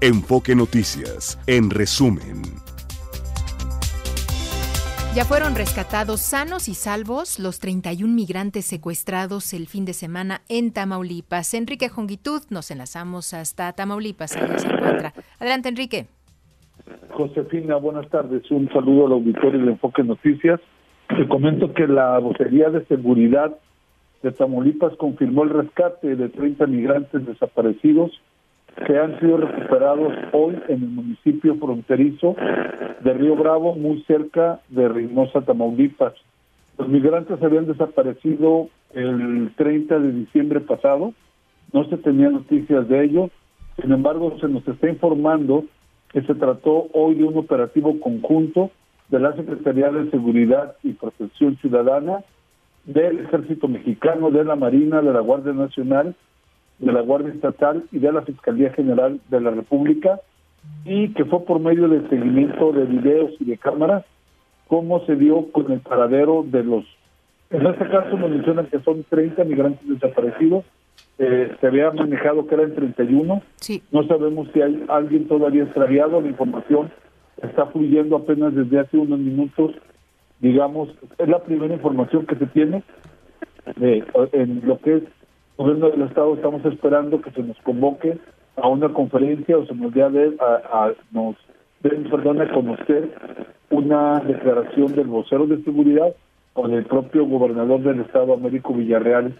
Enfoque Noticias, en resumen. Ya fueron rescatados sanos y salvos los 31 migrantes secuestrados el fin de semana en Tamaulipas. Enrique Jongitud, nos enlazamos hasta Tamaulipas, ahí se encuentra. Adelante, Enrique. Josefina, buenas tardes. Un saludo al auditorio de Enfoque Noticias. Te comento que la vocería de seguridad de Tamaulipas confirmó el rescate de 30 migrantes desaparecidos que han sido recuperados hoy en el municipio fronterizo de Río Bravo, muy cerca de Reynosa, Tamaulipas. Los migrantes habían desaparecido el 30 de diciembre pasado, no se tenían noticias de ello, sin embargo se nos está informando que se trató hoy de un operativo conjunto de la Secretaría de Seguridad y Protección Ciudadana, del Ejército Mexicano, de la Marina, de la Guardia Nacional, de la Guardia Estatal y de la Fiscalía General de la República, y que fue por medio del seguimiento de videos y de cámaras, cómo se dio con el paradero de los... En este caso nos mencionan que son 30 migrantes desaparecidos, eh, se había manejado que eran 31, sí. no sabemos si hay alguien todavía extraviado, la información está fluyendo apenas desde hace unos minutos, digamos, es la primera información que se tiene de, en lo que es gobierno del estado estamos esperando que se nos convoque a una conferencia o se nos dé a, nos den perdón a conocer una declaración del vocero de seguridad o del propio gobernador del estado Américo Villarreal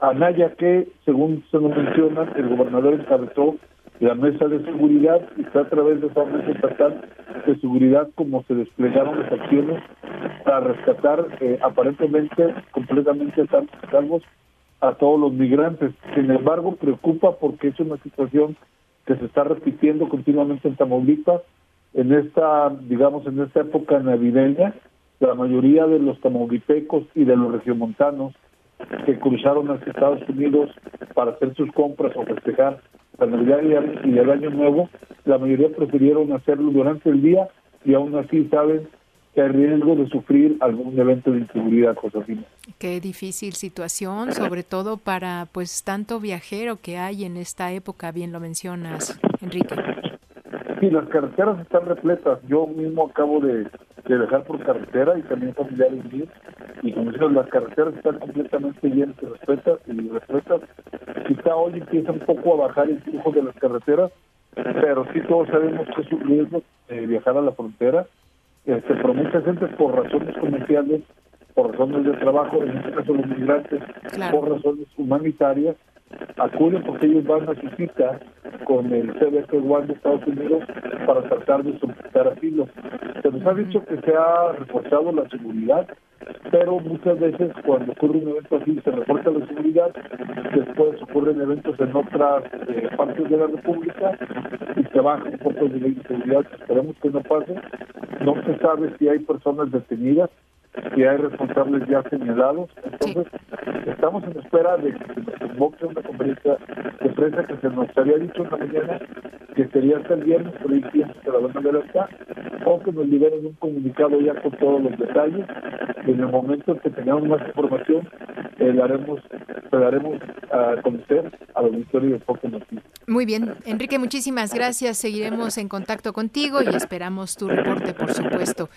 Anaya que según se nos menciona el gobernador encabezó la mesa de seguridad y está a través de esa mesa estatal de seguridad como se desplegaron las acciones para rescatar eh, aparentemente completamente salvos a todos los migrantes. Sin embargo, preocupa porque es una situación que se está repitiendo continuamente en Tamaulipas. En esta, digamos, en esta época navideña, la mayoría de los tamaulipecos y de los regiomontanos que cruzaron hacia Estados Unidos para hacer sus compras o festejar la Navidad y el Año Nuevo, la mayoría prefirieron hacerlo durante el día y aún así saben hay riesgo de sufrir algún evento de inseguridad, Josefina. Qué difícil situación, sobre todo para pues tanto viajero que hay en esta época, bien lo mencionas, Enrique. Sí, las carreteras están repletas. Yo mismo acabo de, dejar por carretera y también familiares míos. Y como dices, las carreteras están completamente llenas de respetas y respetas. Quizá hoy empieza un poco a bajar el flujo de las carreteras, pero sí todos sabemos que es un riesgo viajar a la frontera este, pero mucha gente por razones comerciales, por razones de trabajo, en este caso los migrantes, por razones humanitarias, acuden porque ellos van a su cita con el One de Estados Unidos para tratar de solicitar asilo. Se nos ha dicho que se ha reforzado la seguridad, pero muchas veces cuando ocurre un evento así se refuerza la seguridad, después ocurren eventos en otras eh, partes de la República y se baja un poco de la inseguridad, esperemos que no pase. No se sabe si hay personas detenidas, si hay responsables ya señalados, entonces estamos en espera de que se nos convoque una conferencia de prensa que se nos había dicho en la mañana que sería hasta el viernes, por ahí que la van a ver acá, o que nos liberen un comunicado ya con todos los detalles. En el momento en que tengamos más información, eh, daremos, daremos a conocer a la auditorio de Foco Noticias. Muy bien, Enrique, muchísimas gracias. Seguiremos en contacto contigo y esperamos tu reporte, por supuesto.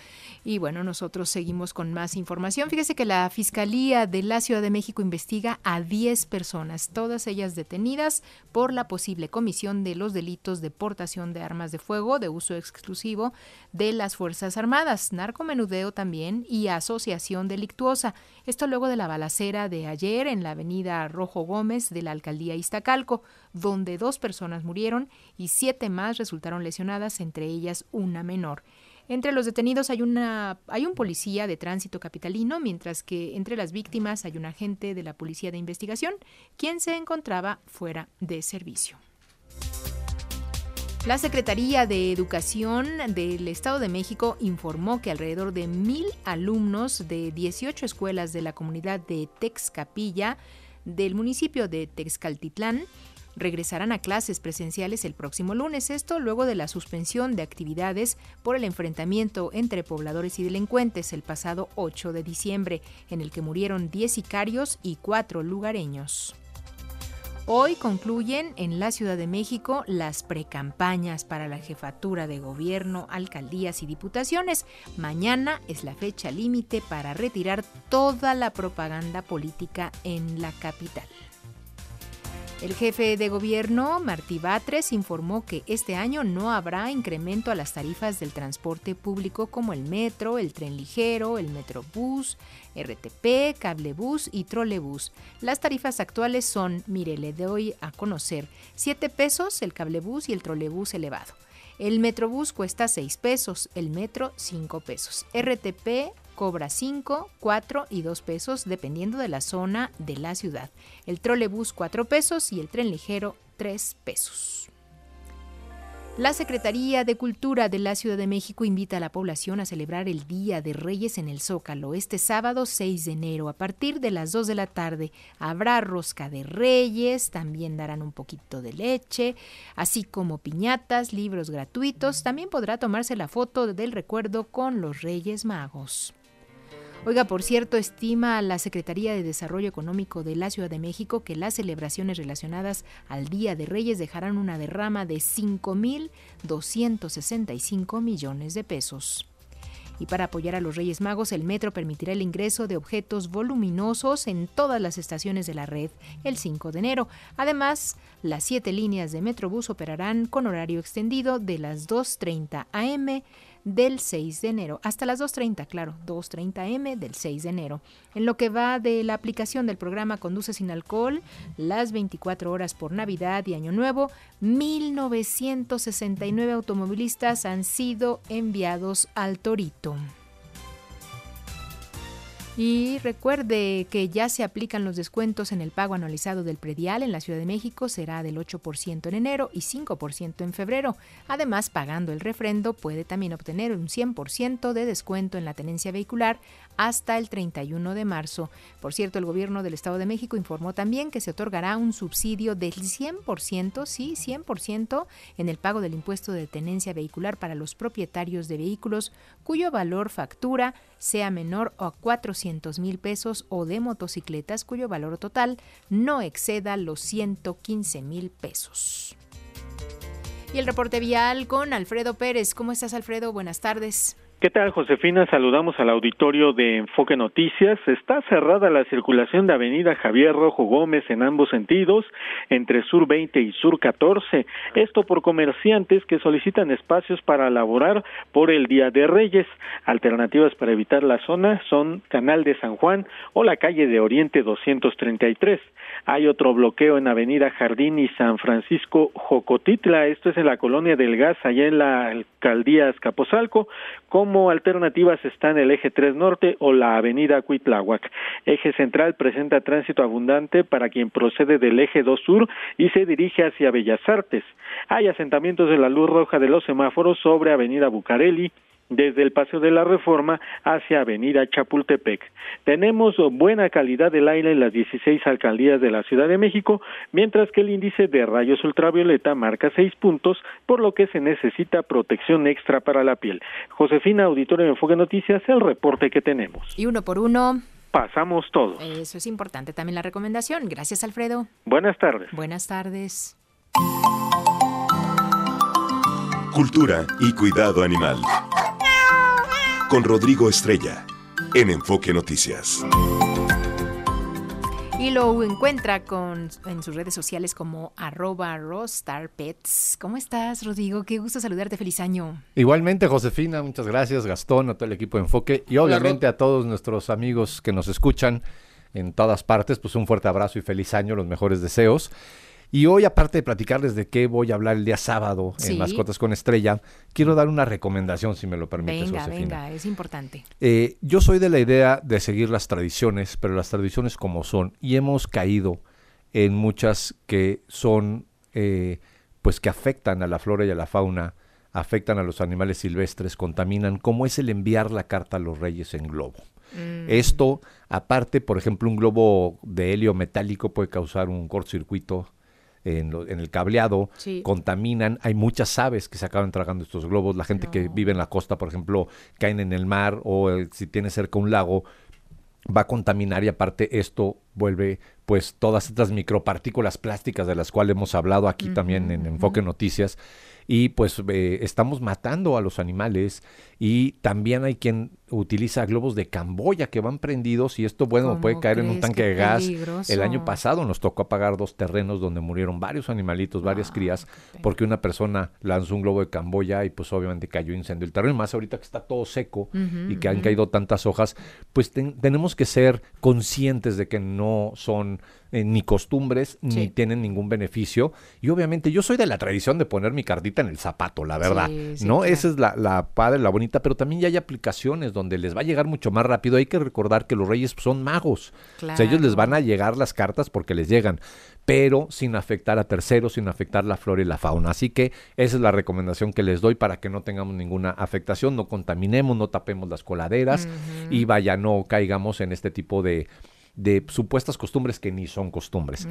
Y bueno, nosotros seguimos con más información. Fíjese que la Fiscalía de la Ciudad de México investiga a 10 personas, todas ellas detenidas por la posible comisión de los delitos de portación de armas de fuego de uso exclusivo de las Fuerzas Armadas, narcomenudeo también y asociación delictuosa. Esto luego de la balacera de ayer en la avenida Rojo Gómez de la alcaldía Iztacalco, donde dos personas murieron y siete más resultaron lesionadas, entre ellas una menor. Entre los detenidos hay, una, hay un policía de tránsito capitalino, mientras que entre las víctimas hay un agente de la Policía de Investigación, quien se encontraba fuera de servicio. La Secretaría de Educación del Estado de México informó que alrededor de mil alumnos de 18 escuelas de la comunidad de Texcapilla del municipio de Texcaltitlán regresarán a clases presenciales el próximo lunes, esto luego de la suspensión de actividades por el enfrentamiento entre pobladores y delincuentes el pasado 8 de diciembre, en el que murieron 10 sicarios y 4 lugareños. Hoy concluyen en la Ciudad de México las precampañas para la jefatura de gobierno, alcaldías y diputaciones. Mañana es la fecha límite para retirar toda la propaganda política en la capital. El jefe de gobierno, Martí Batres, informó que este año no habrá incremento a las tarifas del transporte público como el metro, el tren ligero, el metrobús, RTP, cablebús y trolebús. Las tarifas actuales son, mire, le doy a conocer, 7 pesos el cablebús y el trolebús elevado. El metrobús cuesta 6 pesos, el metro 5 pesos. RTP cobra 5, 4 y 2 pesos dependiendo de la zona de la ciudad. El trolebús 4 pesos y el tren ligero 3 pesos. La Secretaría de Cultura de la Ciudad de México invita a la población a celebrar el Día de Reyes en el Zócalo este sábado 6 de enero a partir de las 2 de la tarde. Habrá rosca de reyes, también darán un poquito de leche, así como piñatas, libros gratuitos. También podrá tomarse la foto del recuerdo con los Reyes Magos. Oiga, por cierto, estima la Secretaría de Desarrollo Económico de la Ciudad de México que las celebraciones relacionadas al Día de Reyes dejarán una derrama de 5.265 millones de pesos. Y para apoyar a los Reyes Magos, el metro permitirá el ingreso de objetos voluminosos en todas las estaciones de la red el 5 de enero. Además, las siete líneas de Metrobús operarán con horario extendido de las 2.30 am del 6 de enero, hasta las 2.30, claro, 2.30 M del 6 de enero. En lo que va de la aplicación del programa Conduce sin alcohol, las 24 horas por Navidad y Año Nuevo, 1.969 automovilistas han sido enviados al Torito. Y recuerde que ya se aplican los descuentos en el pago anualizado del predial en la Ciudad de México, será del 8% en enero y 5% en febrero. Además, pagando el refrendo puede también obtener un 100% de descuento en la tenencia vehicular hasta el 31 de marzo. Por cierto, el gobierno del Estado de México informó también que se otorgará un subsidio del 100%, sí, 100% en el pago del impuesto de tenencia vehicular para los propietarios de vehículos cuyo valor factura sea menor a 400 mil pesos o de motocicletas cuyo valor total no exceda los 115 mil pesos. Y el reporte vial con Alfredo Pérez. ¿Cómo estás, Alfredo? Buenas tardes. ¿Qué tal, Josefina? Saludamos al auditorio de Enfoque Noticias. Está cerrada la circulación de Avenida Javier Rojo Gómez en ambos sentidos, entre Sur 20 y Sur 14. Esto por comerciantes que solicitan espacios para laborar por el Día de Reyes. Alternativas para evitar la zona son Canal de San Juan o la calle de Oriente 233. Hay otro bloqueo en Avenida Jardín y San Francisco Jocotitla. Esto es en la colonia del Gas, allá en la alcaldía Escaposalco. Como alternativas están el eje 3 Norte o la avenida Cuitláhuac. Eje central presenta tránsito abundante para quien procede del eje 2 Sur y se dirige hacia Bellas Artes. Hay asentamientos de la luz roja de los semáforos sobre avenida Bucareli, desde el Paseo de la Reforma hacia Avenida Chapultepec. Tenemos buena calidad del aire en las 16 alcaldías de la Ciudad de México, mientras que el índice de rayos ultravioleta marca 6 puntos, por lo que se necesita protección extra para la piel. Josefina, auditorio de Enfoque Noticias, el reporte que tenemos. Y uno por uno. Pasamos todo. Eso es importante también la recomendación. Gracias, Alfredo. Buenas tardes. Buenas tardes. Cultura y cuidado animal con Rodrigo Estrella en Enfoque Noticias. Y lo encuentra con, en sus redes sociales como arroba rostarpets. ¿Cómo estás, Rodrigo? Qué gusto saludarte. Feliz año. Igualmente, Josefina, muchas gracias. Gastón, a todo el equipo de Enfoque y obviamente a todos nuestros amigos que nos escuchan en todas partes, pues un fuerte abrazo y feliz año, los mejores deseos. Y hoy, aparte de platicarles de qué voy a hablar el día sábado en Mascotas con Estrella, quiero dar una recomendación, si me lo permites, venga, Venga, es importante. Eh, yo soy de la idea de seguir las tradiciones, pero las tradiciones como son, y hemos caído en muchas que son, eh, pues que afectan a la flora y a la fauna, afectan a los animales silvestres, contaminan, como es el enviar la carta a los reyes en globo. Mm. Esto, aparte, por ejemplo, un globo de helio metálico puede causar un cortocircuito en, el cableado, contaminan. Hay muchas aves que se acaban tragando estos globos. La gente que vive en la costa, por ejemplo, caen en el mar o si tiene cerca un lago, va a contaminar y aparte esto vuelve pues todas estas micropartículas plásticas de las cuales hemos hablado aquí también en Enfoque Noticias y pues eh, estamos matando a los animales y también hay quien utiliza globos de Camboya que van prendidos y esto, bueno, puede caer en un tanque de gas. El año pasado nos tocó apagar dos terrenos donde murieron varios animalitos, varias crías, porque una persona lanzó un globo de Camboya y pues obviamente cayó incendio el terreno. Y más ahorita que está todo seco y que han caído tantas hojas, pues tenemos que ser conscientes de que no son eh, ni costumbres ni tienen ningún beneficio. Y obviamente yo soy de la tradición de poner mi cardita en el zapato, la verdad. ¿No? Esa es la, la padre, la bonita, pero también ya hay aplicaciones donde les va a llegar mucho más rápido. Hay que recordar que los reyes son magos. O sea, ellos les van a llegar las cartas porque les llegan, pero sin afectar a terceros, sin afectar la flora y la fauna. Así que esa es la recomendación que les doy para que no tengamos ninguna afectación, no contaminemos, no tapemos las coladeras y vaya, no caigamos en este tipo de de supuestas costumbres que ni son costumbres.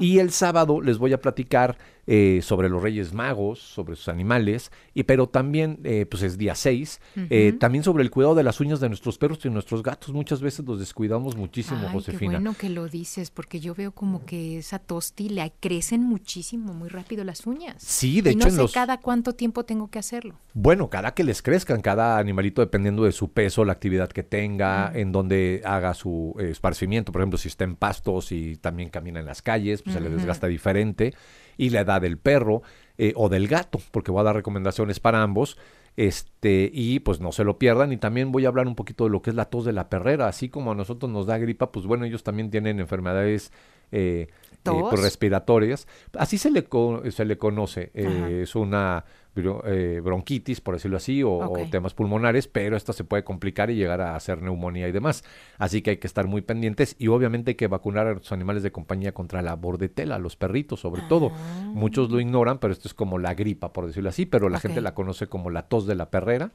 Y el sábado les voy a platicar eh, sobre los Reyes Magos, sobre sus animales, y, pero también, eh, pues es día 6, eh, también sobre el cuidado de las uñas de nuestros perros y nuestros gatos. Muchas veces los descuidamos muchísimo, Ay, Josefina. Qué bueno que lo dices, porque yo veo como que esa tosti le crecen muchísimo, muy rápido las uñas. Sí, de y hecho. No sé cada cuánto tiempo tengo que hacerlo. Bueno, cada que les crezcan, cada animalito dependiendo de su peso, la actividad que tenga, en donde haga su esparcimiento. Por ejemplo, si está en pastos y también camina en las calles, pues se le desgasta diferente y la edad del perro eh, o del gato, porque voy a dar recomendaciones para ambos. Este, y pues no se lo pierdan. Y también voy a hablar un poquito de lo que es la tos de la perrera. Así como a nosotros nos da gripa, pues bueno, ellos también tienen enfermedades eh, eh, pues, respiratorias. Así se le, se le conoce. es una eh, bronquitis, por decirlo así, o, temas pulmonares, pero esto se puede complicar y llegar a hacer neumonía y demás. Así que hay que estar muy pendientes y obviamente hay que vacunar a los animales de compañía contra la bordetela, los perritos sobre todo. Ah. Muchos lo ignoran, pero esto es como la gripa, por decirlo así, pero la gente la conoce como la tos de la perrera.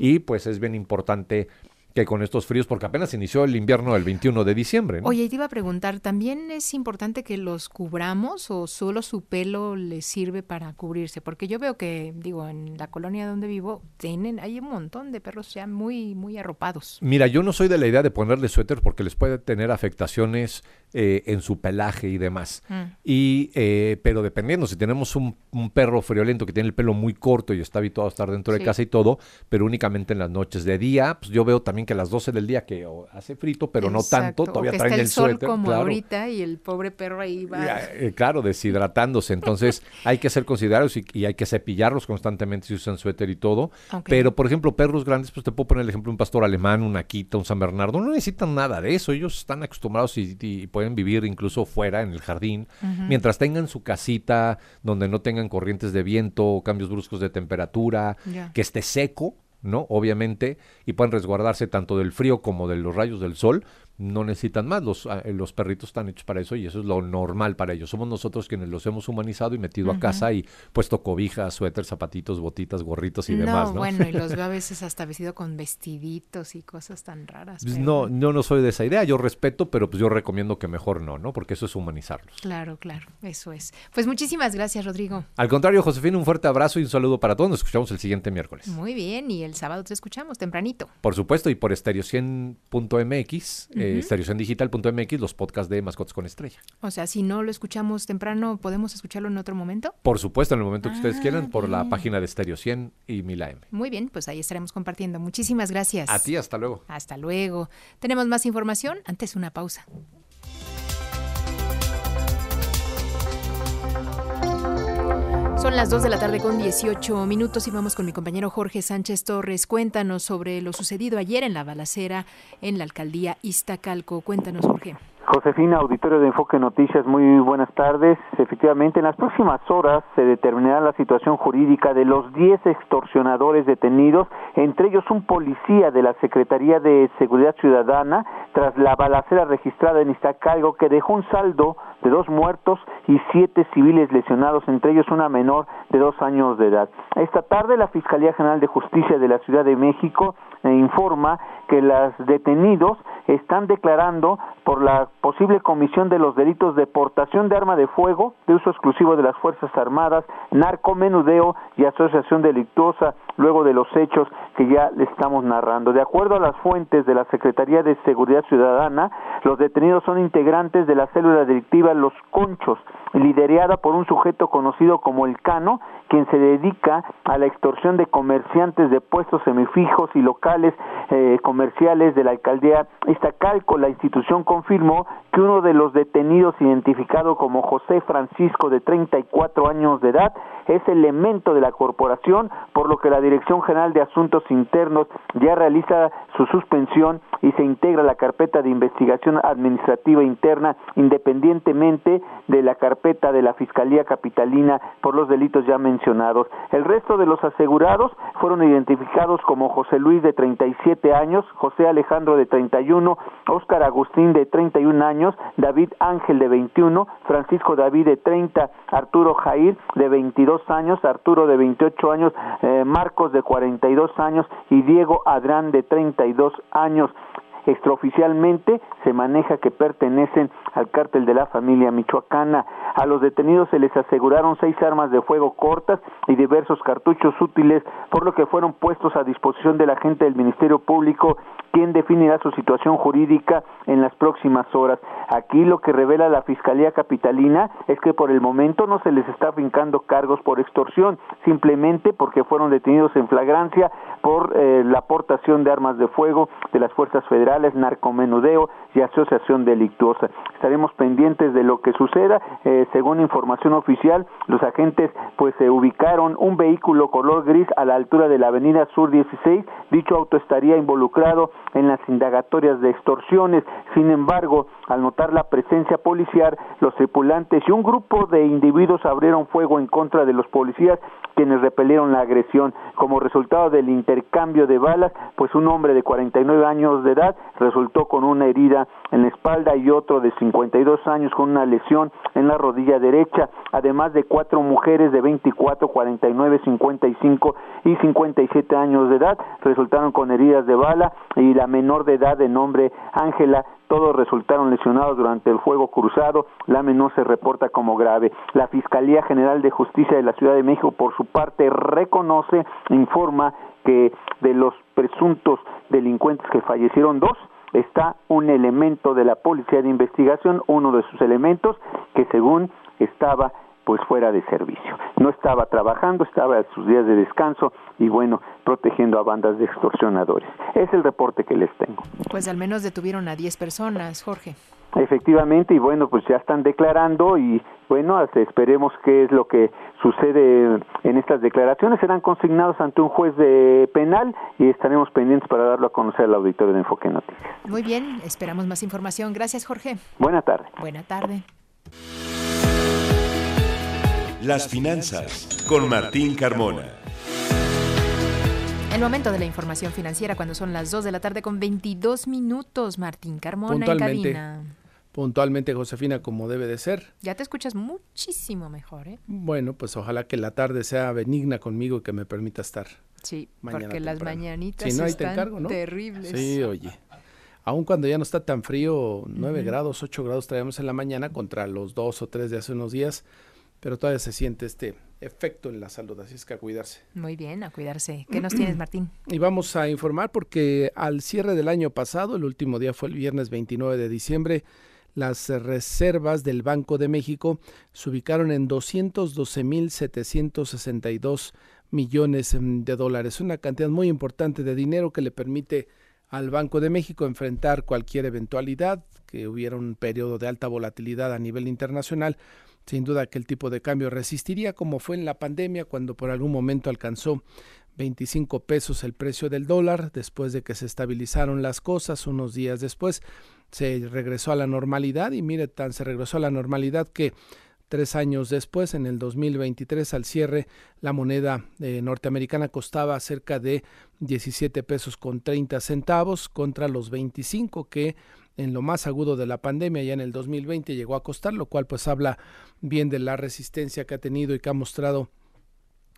Y pues es bien importante que con estos fríos, porque apenas inició el invierno el 21 de diciembre. ¿no? Oye, te iba a preguntar, ¿también es importante que los cubramos o solo su pelo les sirve para cubrirse? Porque yo veo que, digo, en la colonia donde vivo, tienen, hay un montón de perros ya muy, muy arropados. Mira, yo no soy de la idea de ponerle suéter porque les puede tener afectaciones eh, en su pelaje y demás. Mm. Y, eh, pero dependiendo, si tenemos un, perro friolento que tiene el pelo muy corto y está habituado a estar dentro de casa y todo, pero únicamente en las noches de día, pues yo veo también que a las 12 del día que hace frito, pero no tanto, todavía traen el, sol como ahorita y el pobre perro ahí va. Eh, claro, deshidratándose. Entonces hay que ser considerados y, hay que cepillarlos constantemente si usan suéter y todo. Pero, por ejemplo, perros grandes, pues te puedo poner el ejemplo un pastor alemán, un Akita, un San Bernardo, no necesitan nada de eso. Ellos están acostumbrados y, pueden vivir incluso fuera, en el jardín, mientras tengan su casita donde no tengan corrientes de viento, cambios bruscos de temperatura, que esté seco, ¿no? Obviamente, y pueden resguardarse tanto del frío como de los rayos del sol, no necesitan más. Los, ah, los perritos están hechos para eso y eso es lo normal para ellos. Somos nosotros quienes los hemos humanizado y metido a casa y puesto cobijas, suéter, zapatitos, botitas, gorritos y demás. ¿no? bueno, y los veo a veces hasta vestido con vestiditos y cosas tan raras. Pues no, no, no soy de esa idea. Yo respeto, pero pues yo recomiendo que mejor no, ¿no? Porque eso es humanizarlos. Claro, claro, eso es. Pues muchísimas gracias, Rodrigo. Al contrario, Josefina, un fuerte abrazo y un saludo para todos. Nos escuchamos el siguiente miércoles. Muy bien, y el sábado te escuchamos tempranito. Por supuesto, y por estéreo100.mx, uh Digital mx los podcasts de Mascotas con Estrella. O sea, si no lo escuchamos temprano, ¿podemos escucharlo en otro momento? Por supuesto, en el momento que ustedes ah, quieran, por la página de Stereo 100 y Mila M. Muy bien, pues ahí estaremos compartiendo. Muchísimas gracias. A ti, hasta luego. Hasta luego. Tenemos más información, antes una pausa. Son las 2 de la tarde con 18 minutos y vamos con mi compañero Jorge Sánchez Torres. Cuéntanos sobre lo sucedido ayer en la balacera en la alcaldía Iztacalco. Cuéntanos, Jorge. Josefina, auditorio de Enfoque Noticias, muy buenas tardes. Efectivamente, en las próximas horas se determinará la situación jurídica de los 10 extorsionadores detenidos, entre ellos un policía de la Secretaría de Seguridad Ciudadana, tras la balacera registrada en Iztacalco que dejó un saldo de dos muertos y siete civiles lesionados, entre ellos una menor de dos años de edad. Esta tarde la Fiscalía General de Justicia de la Ciudad de México eh, informa que los detenidos están declarando por la posible comisión de los delitos de portación de arma de fuego, de uso exclusivo de las Fuerzas Armadas, narcomenudeo y asociación delictuosa, luego de los hechos que ya le estamos narrando. De acuerdo a las fuentes de la Secretaría de Seguridad Ciudadana, los detenidos son integrantes de la célula delictiva Los Conchos, liderada por un sujeto conocido como el Cano, quien se dedica a la extorsión de comerciantes de puestos semifijos y locales eh, comerciales de la alcaldía Iztacalco. La institución confirmó que uno de los detenidos, identificado como José Francisco, de 34 años de edad, es elemento de la corporación, por lo que la Dirección General de Asuntos Internos ya realiza su suspensión y se integra la carpeta de investigación administrativa interna independientemente de la carpeta de la Fiscalía Capitalina por los delitos ya mencionados. El resto de los asegurados fueron identificados como José Luis de 37 años, José Alejandro de 31, Óscar Agustín de 31 años, David Ángel de 21, Francisco David de 30, Arturo Jair de 22 años, Arturo de 28 años, eh, Marcos de 42 años y Diego Adrán de 32 años. Extraoficialmente se maneja que pertenecen al cártel de la familia michoacana. A los detenidos se les aseguraron seis armas de fuego cortas y diversos cartuchos útiles, por lo que fueron puestos a disposición del agente del Ministerio Público, quien definirá su situación jurídica en las próximas horas. Aquí lo que revela la Fiscalía Capitalina es que por el momento no se les está fincando cargos por extorsión, simplemente porque fueron detenidos en flagrancia por eh, la aportación de armas de fuego de las fuerzas federales, narcomenudeo y asociación delictuosa. Estaremos pendientes de lo que suceda. Eh, según información oficial, los agentes pues se ubicaron un vehículo color gris a la altura de la Avenida Sur 16. Dicho auto estaría involucrado en las indagatorias de extorsiones. Sin embargo, al notar la presencia policial, los tripulantes y un grupo de individuos abrieron fuego en contra de los policías quienes repelieron la agresión. Como resultado del intercambio de balas, pues un hombre de 49 años de edad resultó con una herida en la espalda y otro de 52 años con una lesión en la rodilla derecha, además de cuatro mujeres de 24, 49, 55 y 57 años de edad resultaron con heridas de bala y la menor de edad de nombre Ángela todos resultaron lesionados durante el fuego cruzado, la menor se reporta como grave. La Fiscalía General de Justicia de la Ciudad de México, por su parte, reconoce, informa que de los presuntos delincuentes que fallecieron dos, está un elemento de la Policía de Investigación, uno de sus elementos, que según estaba pues fuera de servicio. No estaba trabajando, estaba en sus días de descanso y bueno, protegiendo a bandas de extorsionadores. Es el reporte que les tengo. Pues al menos detuvieron a 10 personas, Jorge. Efectivamente, y bueno, pues ya están declarando y bueno, esperemos qué es lo que sucede en estas declaraciones. Serán consignados ante un juez de penal y estaremos pendientes para darlo a conocer al auditorio de Enfoque Noticias. Muy bien, esperamos más información. Gracias, Jorge. Buena tarde. Buena tarde. Las finanzas con Martín Carmona. El momento de la información financiera cuando son las 2 de la tarde con 22 minutos. Martín Carmona en cabina puntualmente, Josefina, como debe de ser. Ya te escuchas muchísimo mejor, ¿eh? Bueno, pues ojalá que la tarde sea benigna conmigo y que me permita estar. Sí, porque las mañanitas están terribles. Sí, oye. Aun cuando ya no está tan frío, 9 grados, 8 grados traemos en la mañana contra los 2 o 3 de hace unos días, pero todavía se siente este efecto en la salud, así es que a cuidarse. Muy bien, a cuidarse. ¿Qué nos tienes, Martín? Y vamos a informar porque al cierre del año pasado, el último día fue el viernes 29 de diciembre, las reservas del Banco de México se ubicaron en 212.762 millones mm, de dólares, una cantidad muy importante de dinero que le permite al Banco de México enfrentar cualquier eventualidad, que hubiera un periodo de alta volatilidad a nivel internacional. Sin duda que el tipo de cambio resistiría, como fue en la pandemia, cuando por algún momento alcanzó 25 pesos el precio del dólar, después de que se estabilizaron las cosas unos días después se regresó a la normalidad y mire, tan se regresó a la normalidad que tres años después, en el 2023, al cierre, la moneda eh, norteamericana costaba cerca de 17 pesos con 30 centavos contra los 25 que en lo más agudo de la pandemia, ya en el 2020 llegó a costar, lo cual pues habla bien de la resistencia que ha tenido y que ha mostrado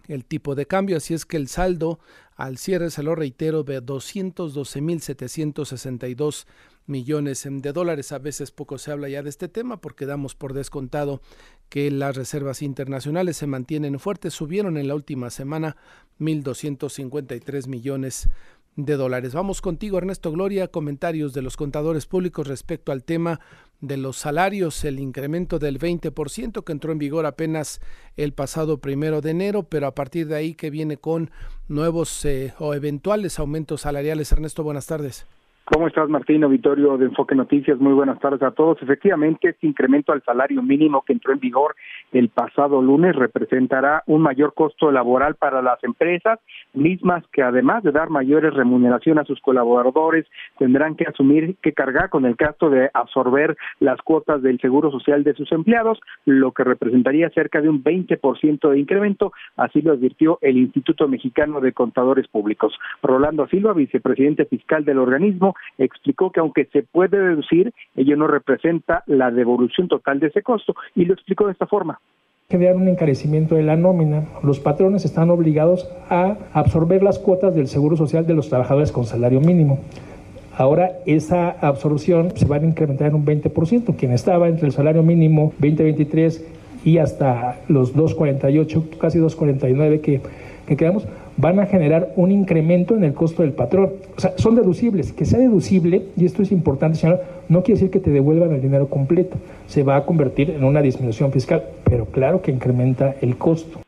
el tipo de cambio, así es que el saldo al cierre, se lo reitero, de 212.762 millones de dólares. A veces poco se habla ya de este tema porque damos por descontado que las reservas internacionales se mantienen fuertes. Subieron en la última semana 1.253 millones de dólares. Vamos contigo, Ernesto Gloria, comentarios de los contadores públicos respecto al tema de los salarios, el incremento del 20% que entró en vigor apenas el pasado primero de enero, pero a partir de ahí que viene con nuevos eh, o eventuales aumentos salariales. Ernesto, buenas tardes. ¿Cómo estás, Martín? Auditorio de Enfoque Noticias, muy buenas tardes a todos. Efectivamente, este incremento al salario mínimo que entró en vigor el pasado lunes representará un mayor costo laboral para las empresas, mismas que además de dar mayores remuneración a sus colaboradores, tendrán que asumir que cargar con el gasto de absorber las cuotas del Seguro Social de sus empleados, lo que representaría cerca de un 20% de incremento, así lo advirtió el Instituto Mexicano de Contadores Públicos. Rolando Silva, vicepresidente fiscal del organismo, explicó que aunque se puede deducir, ello no representa la devolución total de ese costo y lo explicó de esta forma generar un encarecimiento de la nómina. Los patrones están obligados a absorber las cuotas del Seguro Social de los trabajadores con salario mínimo. Ahora esa absorción se va a incrementar en un 20%. Quien estaba entre el salario mínimo 2023 y hasta los 2.48, casi 2.49 que, que quedamos, van a generar un incremento en el costo del patrón. O sea, son deducibles. Que sea deducible, y esto es importante, señor, no quiere decir que te devuelvan el dinero completo. Se va a convertir en una disminución fiscal, pero claro que incrementa el costo.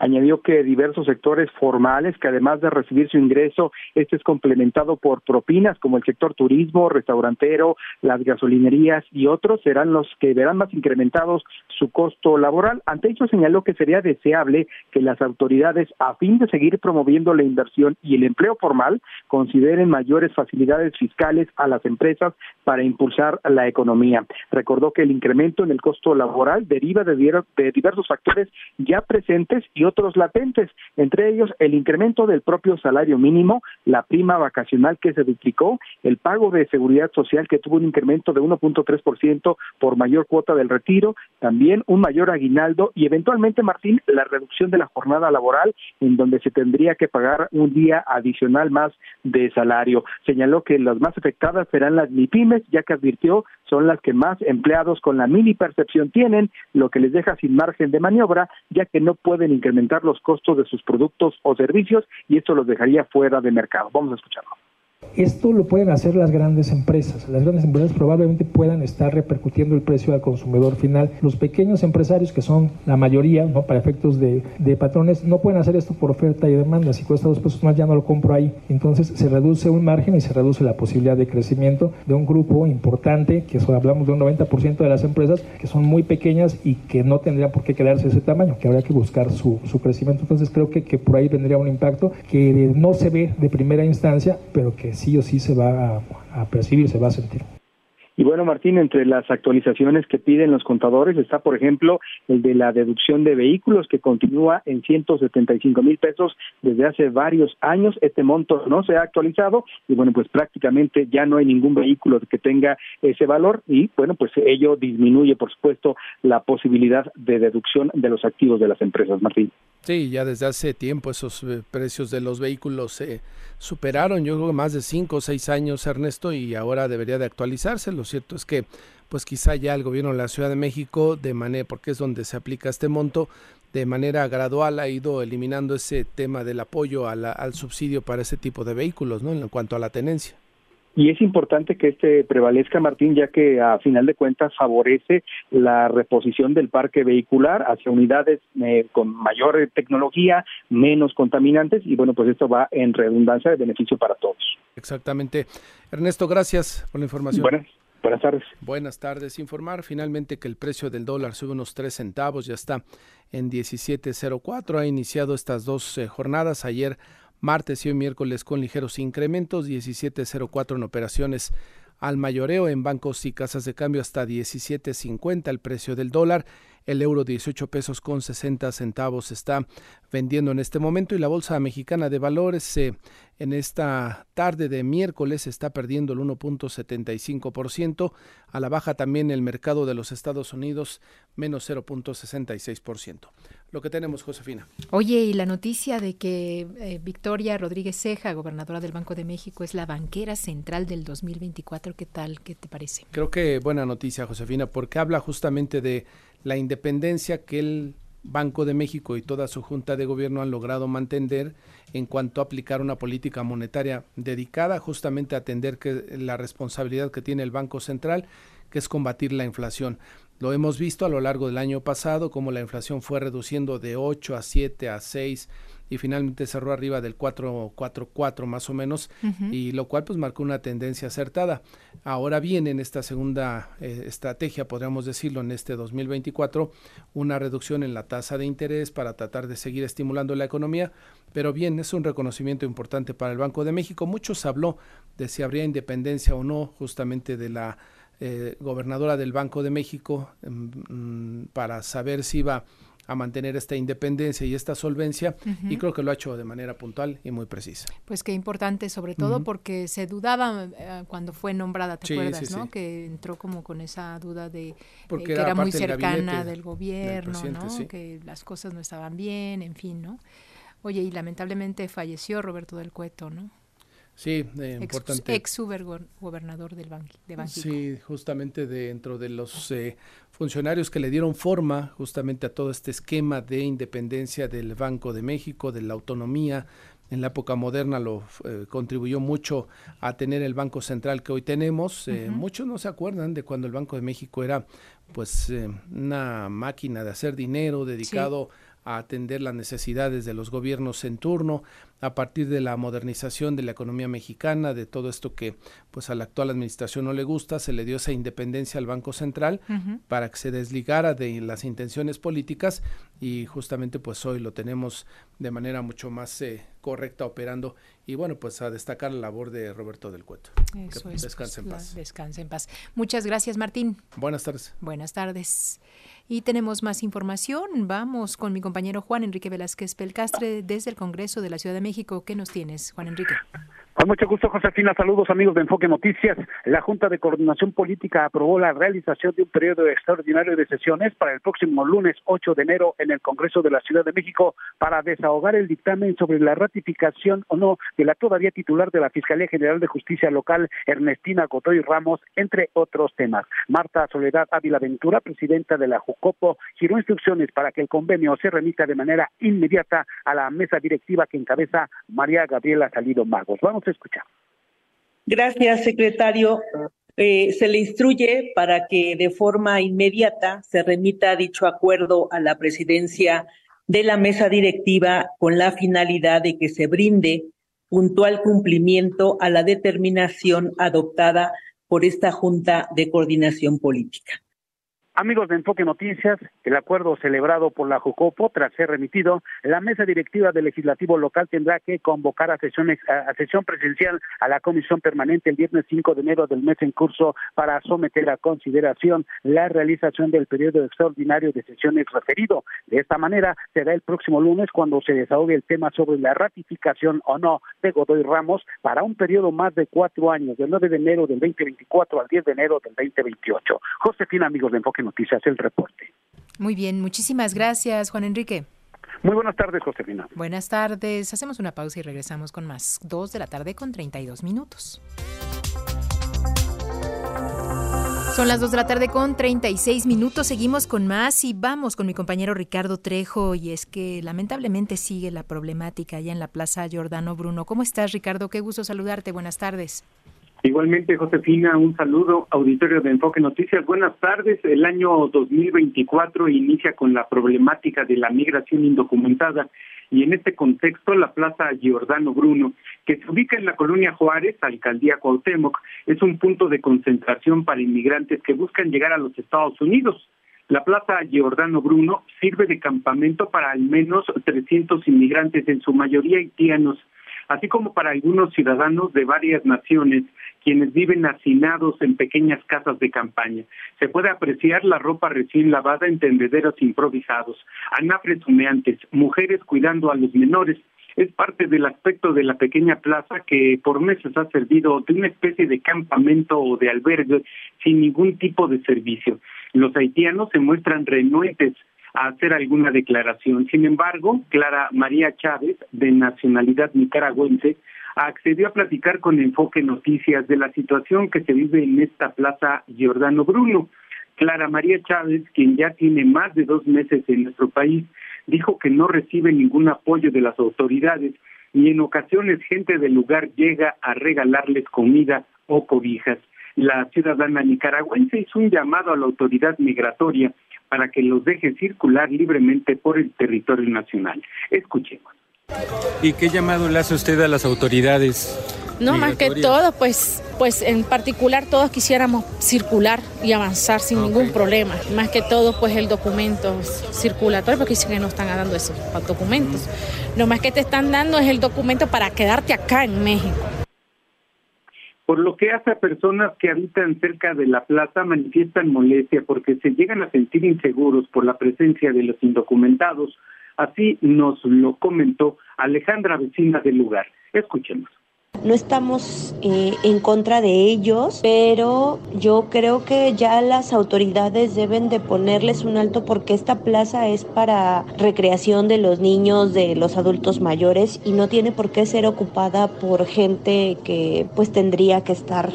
Añadió que diversos sectores formales, que además de recibir su ingreso, este es complementado por propinas como el sector turismo, restaurantero, las gasolinerías y otros, serán los que verán más incrementados su costo laboral. Ante ello señaló que sería deseable que las autoridades, a fin de seguir promoviendo la inversión y el empleo formal, consideren mayores facilidades fiscales a las empresas para impulsar la economía. Recordó que el incremento en el costo laboral deriva de, diversos factores ya presentes y otros latentes, entre ellos el incremento del propio salario mínimo, la prima vacacional que se duplicó, el pago de seguridad social que tuvo un incremento de 1.3% por mayor cuota del retiro, también un mayor aguinaldo y eventualmente, Martín, la reducción de la jornada laboral en donde se tendría que pagar un día adicional más de salario. Señaló que las más afectadas serán las MIPIMES, ya que advirtió son las que más empleados con la mini percepción tienen, lo que les deja sin margen de maniobra, ya que no pueden incrementar los costos de sus productos o servicios y esto los dejaría fuera de mercado. Vamos a escucharlo. Esto lo pueden hacer las grandes empresas. Las grandes empresas probablemente puedan estar repercutiendo el precio al consumidor final. Los pequeños empresarios, que son la mayoría, ¿no? para efectos de, de, patrones, no pueden hacer esto por oferta y demanda. Si cuesta dos pesos más, ya no lo compro ahí. Entonces se reduce un margen y se reduce la posibilidad de crecimiento de un grupo importante, que hablamos de un 90% de las empresas, que son muy pequeñas y que no tendrían por qué quedarse ese tamaño, que habría que buscar su, su crecimiento. Entonces creo que, que por ahí vendría un impacto que no se ve de primera instancia, pero que sí o sí se va a, percibir, se va a sentir. Y bueno, Martín, entre las actualizaciones que piden los contadores está, por ejemplo, el de la deducción de vehículos que continúa en 175 mil pesos desde hace varios años. Este monto no se ha actualizado y bueno, pues prácticamente ya no hay ningún vehículo que tenga ese valor y bueno, pues ello disminuye, por supuesto, la posibilidad de deducción de los activos de las empresas. Martín. Sí, ya desde hace tiempo esos eh, precios de los vehículos se superaron, yo creo que más de cinco o seis años, Ernesto, y ahora debería de actualizarse. Lo cierto es que, pues quizá ya el gobierno de la Ciudad de México, de manera, porque es donde se aplica este monto, de manera gradual ha ido eliminando ese tema del apoyo al subsidio para ese tipo de vehículos, ¿no? En cuanto a la tenencia. Y es importante que este prevalezca, Martín, ya que a final de cuentas favorece la reposición del parque vehicular hacia unidades eh, con mayor tecnología, menos contaminantes, y bueno, pues esto va en redundancia de beneficio para todos. Exactamente. Ernesto, gracias por la información. Buenas. Buenas tardes. Buenas tardes. Informar finalmente que el precio del dólar sube unos 3 centavos, ya está en 17.04. Ha iniciado estas dos eh, jornadas. Ayer martes y hoy miércoles con ligeros incrementos, 17.04 en operaciones al mayoreo en bancos y casas de cambio hasta 17.50 el precio del dólar. El euro 18 pesos con 60 centavos está vendiendo en este momento y la Bolsa Mexicana de Valores eh, en esta tarde de miércoles está perdiendo el 1.75%. A la baja también el mercado de los Estados Unidos menos 0.66%. Lo que tenemos, Josefina. Oye, y la noticia de que eh, Victoria Rodríguez Ceja, gobernadora del Banco de México, es la banquera central del 2024, ¿qué tal? ¿Qué te parece? Creo que buena noticia, Josefina, porque habla justamente de la independencia que el Banco de México y toda su junta de gobierno han logrado mantener en cuanto a aplicar una política monetaria dedicada justamente a atender que la responsabilidad que tiene el Banco Central, que es combatir la inflación. Lo hemos visto a lo largo del año pasado, como la inflación fue reduciendo de 8 a 7 a 6 y finalmente cerró arriba del 444 más o menos, y lo cual pues marcó una tendencia acertada. Ahora viene en esta segunda eh, estrategia, podríamos decirlo, en este 2024, una reducción en la tasa de interés para tratar de seguir estimulando la economía, pero bien, es un reconocimiento importante para el Banco de México. Muchos habló de si habría independencia o no justamente de la eh, gobernadora del Banco de México mm, mm, para saber si iba a mantener esta independencia y esta solvencia y creo que lo ha hecho de manera puntual y muy precisa. Pues qué importante, sobre todo porque se dudaba eh, cuando fue nombrada, ¿te acuerdas? ¿no? Que entró como con esa duda de eh, que era, muy cercana del, gobierno, ¿no? Que las cosas no estaban bien, en fin, ¿no? Oye, y lamentablemente falleció Roberto del Cueto, ¿no? Sí, eh, importante. Ex gobernador del de Banxico. Sí, justamente dentro de los eh, funcionarios que le dieron forma justamente a todo este esquema de independencia del Banco de México, de la autonomía. En la época moderna lo eh, contribuyó mucho a tener el Banco Central que hoy tenemos. Eh, muchos no se acuerdan de cuando el Banco de México era pues una máquina de hacer dinero dedicado a atender las necesidades de los gobiernos en turno a partir de la modernización de la economía mexicana, de todo esto que pues a la actual administración no le gusta, se le dio esa independencia al Banco Central para que se desligara de las intenciones políticas y justamente pues hoy lo tenemos de manera mucho más eh, correcta operando y bueno pues a destacar la labor de Roberto del Cueto. Eso es, descanse en paz. Descanse en paz. Muchas gracias Martín. Buenas tardes. Buenas tardes. Y tenemos más información. Vamos con mi compañero Juan Enrique Velázquez Pelcastre desde el Congreso de la Ciudad de México. ¿Qué nos tienes, Juan Enrique? Con mucho gusto, Josefina. Saludos, amigos de Enfoque Noticias. La Junta de Coordinación Política aprobó la realización de un periodo extraordinario de sesiones para el próximo lunes 8 de enero en el Congreso de la Ciudad de México para desahogar el dictamen sobre la ratificación o no de la todavía titular de la Fiscalía General de Justicia Local, Ernestina Godoy Ramos, entre otros temas. Marta Soledad Ávila Ventura, presidenta de la JUCOPO, giró instrucciones para que el convenio se remita de manera inmediata a la mesa directiva que encabeza María Gabriela Salido Magos. Vamos escuchar. Gracias, secretario. Eh, se le instruye para que de forma inmediata se remita dicho acuerdo a la presidencia de la mesa directiva con la finalidad de que se brinde puntual cumplimiento a la determinación adoptada por esta Junta de Coordinación Política. Amigos de Enfoque Noticias, el acuerdo celebrado por la Jucopo, tras ser remitido, la mesa directiva del legislativo local tendrá que convocar a, sesiones, a, sesión presencial a la comisión permanente el viernes 5 de enero del mes en curso para someter a consideración la realización del periodo extraordinario de sesiones referido. De esta manera, será el próximo lunes cuando se desahogue el tema sobre la ratificación o no de Godoy Ramos para un periodo más de cuatro años, del 9 de enero del 2024 al 10 de enero del 2028. Josefina, amigos de Enfoque Noticias, el reporte. Muy bien, muchísimas gracias, Juan Enrique. Muy buenas tardes, Josefina. Buenas tardes. Hacemos una pausa y regresamos con más. Dos de la tarde con 32 minutos. Son las 2 de la tarde con 36 minutos. Seguimos con más y vamos con mi compañero Ricardo Trejo. Y es que lamentablemente sigue la problemática allá en la Plaza Giordano Bruno. ¿Cómo estás, Ricardo? Qué gusto saludarte. Buenas tardes. Igualmente, Josefina, un saludo, auditorio de Enfoque Noticias. Buenas tardes. El año 2024 inicia con la problemática de la migración indocumentada y en este contexto la Plaza Giordano Bruno, que se ubica en la colonia Juárez, alcaldía Cuauhtémoc, es un punto de concentración para inmigrantes que buscan llegar a los Estados Unidos. La Plaza Giordano Bruno sirve de campamento para al menos 300 inmigrantes, en su mayoría haitianos, así como para algunos ciudadanos de varias naciones quienes viven hacinados en pequeñas casas de campaña. Se puede apreciar la ropa recién lavada en tendederos improvisados, anafres humeantes, mujeres cuidando a los menores, es parte del aspecto de la pequeña plaza que por meses ha servido de una especie de campamento o de albergue sin ningún tipo de servicio. Los haitianos se muestran renuentes a hacer alguna declaración. Sin embargo, Clara María Chávez, de nacionalidad nicaragüense, accedió a platicar con Enfoque Noticias de la situación que se vive en esta plaza Giordano Bruno. Clara María Chávez, quien ya tiene más de dos meses en nuestro país, dijo que no recibe ningún apoyo de las autoridades y en ocasiones gente del lugar llega a regalarles comida o cobijas. La ciudadana nicaragüense hizo un llamado a la autoridad migratoria para que los deje circular libremente por el territorio nacional. Escuchemos. ¿Y qué llamado le hace usted a las autoridades? No, más que todo, pues, pues en particular todos quisiéramos circular y avanzar sin ningún problema. Más que todo, pues el documento circulatorio, porque dicen que no están dando esos documentos. Lo más que te están dando es el documento para quedarte acá en México. Por lo que hace a personas que habitan cerca de la plaza manifiestan molestia porque se llegan a sentir inseguros por la presencia de los indocumentados. Así nos lo comentó Alejandra, vecina del lugar. Escuchemos. No estamos eh, en contra de ellos, pero yo creo que ya las autoridades deben de ponerles un alto porque esta plaza es para recreación de los niños, de los adultos mayores y no tiene por qué ser ocupada por gente que pues tendría que estar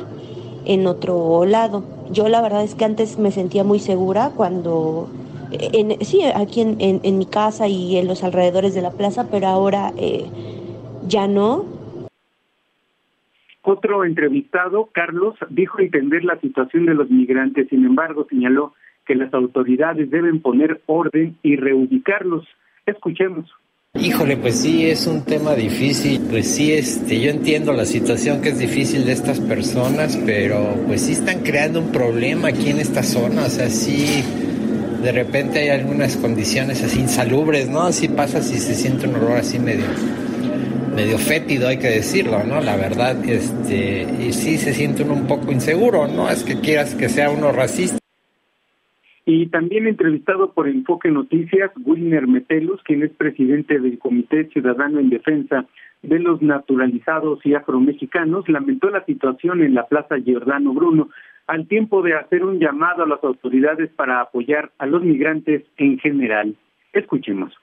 en otro lado. Yo la verdad es que antes me sentía muy segura cuando en, sí, aquí en, mi casa y en los alrededores de la plaza, pero ahora eh, ya no. Otro entrevistado, Carlos, dijo entender la situación de los migrantes, sin embargo señaló que las autoridades deben poner orden y reubicarlos. Escuchemos. Híjole, pues sí, es un tema difícil. Pues sí, este, yo entiendo la situación que es difícil de estas personas, pero pues sí están creando un problema aquí en esta zona. O sea, sí, de repente hay algunas condiciones así insalubres, ¿no? Así pasa si se siente un olor así medio medio fétido, hay que decirlo, ¿no? La verdad, este, y sí se siente uno un poco inseguro, ¿no? Es que quieras que sea uno racista. Y también entrevistado por Enfoque Noticias, Wilner Metelus, quien es presidente del Comité Ciudadano en Defensa de los Naturalizados y Afromexicanos, lamentó la situación en la Plaza Giordano Bruno, al tiempo de hacer un llamado a las autoridades para apoyar a los migrantes en general. Escuchemos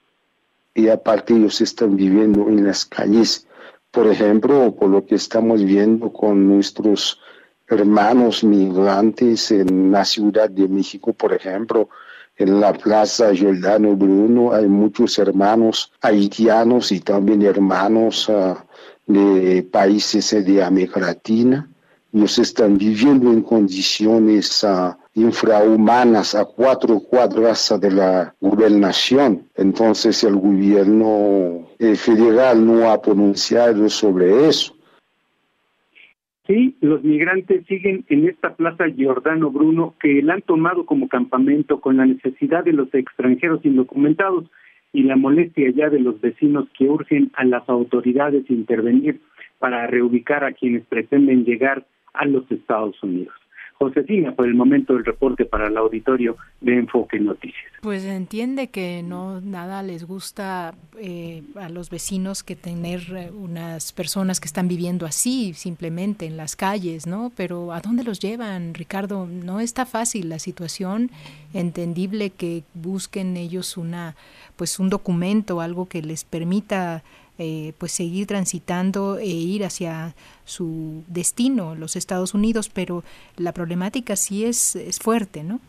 y aparte ellos están viviendo en las calles, por ejemplo, por lo que estamos viendo con nuestros hermanos migrantes en la Ciudad de México, por ejemplo, en la Plaza Giordano Bruno hay muchos hermanos haitianos y también hermanos ah, de países de América Latina. Ellos están viviendo en condiciones uh, infrahumanas a cuatro cuadras de la gobernación. Entonces el gobierno eh, federal no ha pronunciado sobre eso. Sí, los migrantes siguen en esta plaza Giordano Bruno que la han tomado como campamento con la necesidad de los extranjeros indocumentados y la molestia ya de los vecinos que urgen a las autoridades intervenir para reubicar a quienes pretenden llegar a los Estados Unidos. Josefina, por el momento el reporte para el auditorio de Enfoque Noticias. Pues entiende que no nada les gusta eh, a los vecinos que tener eh, unas personas que están viviendo así, simplemente en las calles, ¿no? Pero ¿a dónde los llevan, Ricardo? No está fácil la situación, entendible que busquen ellos una, pues un documento, algo que les permita eh, pues seguir transitando e ir hacia su destino, los Estados Unidos, pero la problemática sí es, es fuerte, ¿no?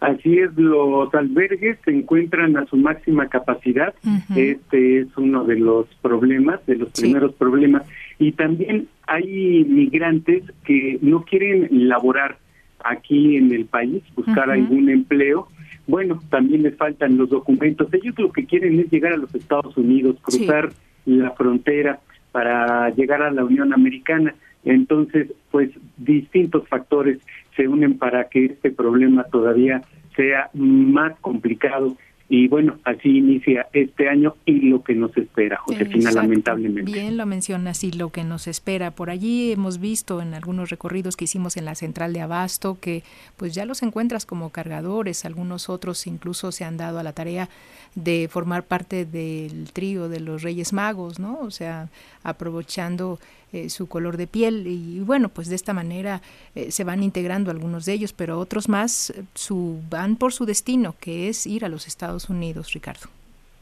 Así es, los albergues se encuentran a su máxima capacidad. Este es uno de los problemas, de los primeros problemas. Y también hay migrantes que no quieren laborar aquí en el país, buscar algún empleo. Bueno, también les faltan los documentos. Ellos lo que quieren es llegar a los Estados Unidos, cruzar la frontera para llegar a la Unión Americana. Entonces, pues distintos factores se unen para que este problema todavía sea más complicado y bueno, así inicia este año y lo que nos espera, Josefina, lamentablemente. Bien lo mencionas y lo que nos espera. Por allí hemos visto en algunos recorridos que hicimos en la central de Abasto que pues ya los encuentras como cargadores, algunos otros incluso se han dado a la tarea de formar parte del trío de los Reyes Magos, ¿no? O sea, aprovechando eh, su color de piel y bueno, pues de esta manera eh, se van integrando algunos de ellos, pero otros más eh, su, van por su destino, que es ir a los Estados Unidos, Ricardo.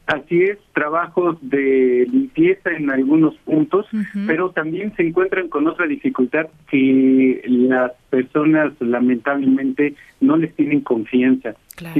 Así es, trabajos de limpieza en algunos puntos, pero también se encuentran con otra dificultad que las personas lamentablemente no les tienen confianza.